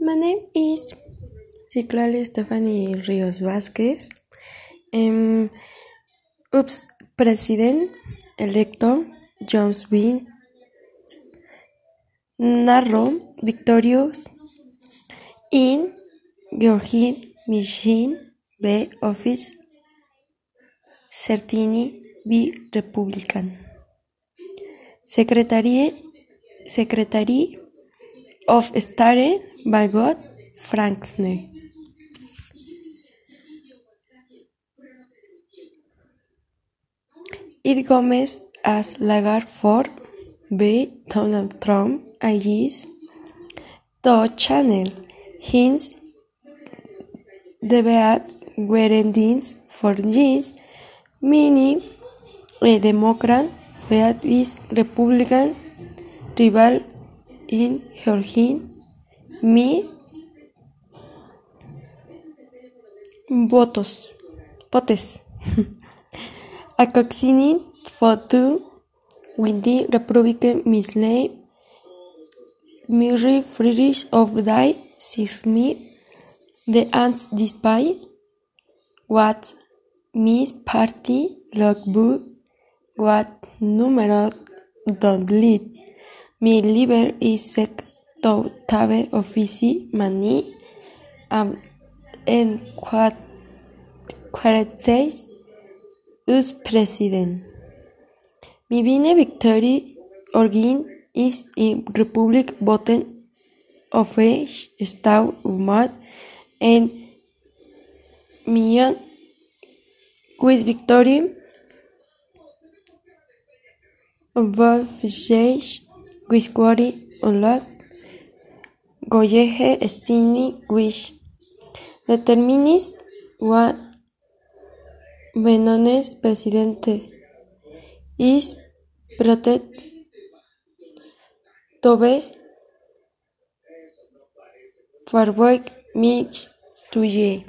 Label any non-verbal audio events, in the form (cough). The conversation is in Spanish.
My name is Ciclali Stephanie Rios Vázquez. Um, UPS President electo Jones Win narro victorious. In Georgine Machine B Office. Certini B Republican. Secretary Secretary of State by God? Frankner It Gomez as Lagar for B. Donald Trump IGs To Channel Hints Debate Werendins for Jeans Mini a Democrat Feat is Republican Rival in Georgia mi votos, potes. (laughs) Acoxini fotu windi republike mislei miri friris of die sis mi the ants despite what mi party logbook what numero don't lead mi liver is sick. To tabe offici mani am en quartes us president. Mi vine victory origin is in republic voten of age stau mad and million with victory of age with lot Goyeje Stini wish determinis what Benones presidente. Is protect Tobe Farboy Mix Tuye